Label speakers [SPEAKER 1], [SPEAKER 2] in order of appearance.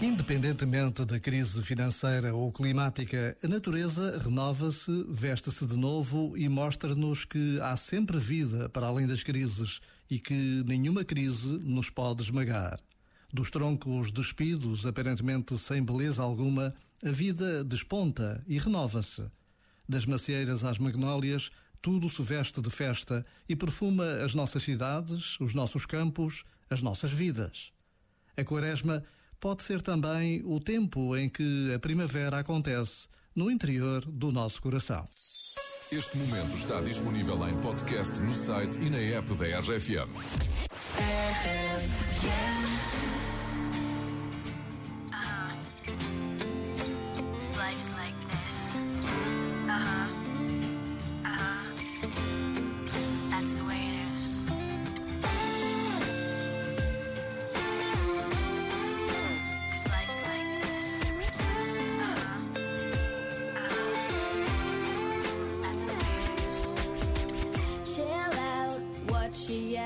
[SPEAKER 1] Independentemente da crise financeira ou climática, a natureza renova-se, veste-se de novo e mostra-nos que há sempre vida para além das crises e que nenhuma crise nos pode esmagar. Dos troncos despidos, aparentemente sem beleza alguma, a vida desponta e renova-se. Das macieiras às magnólias, tudo se veste de festa e perfuma as nossas cidades, os nossos campos, as nossas vidas. A quaresma pode ser também o tempo em que a primavera acontece no interior do nosso coração.
[SPEAKER 2] Este momento está disponível em podcast no site e na app da RFM.